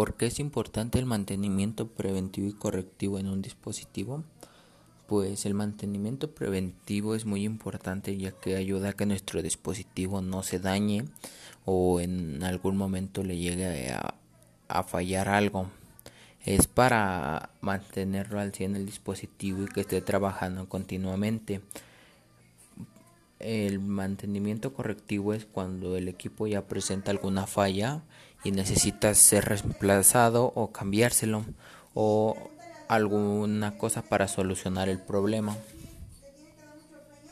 ¿Por qué es importante el mantenimiento preventivo y correctivo en un dispositivo? Pues el mantenimiento preventivo es muy importante ya que ayuda a que nuestro dispositivo no se dañe o en algún momento le llegue a, fallar algo. Es para mantenerlo al 100 el dispositivo y que esté trabajando continuamente. El mantenimiento correctivo es cuando el equipo ya presenta alguna falla y necesita ser reemplazado o cambiárselo o alguna cosa para solucionar el problema.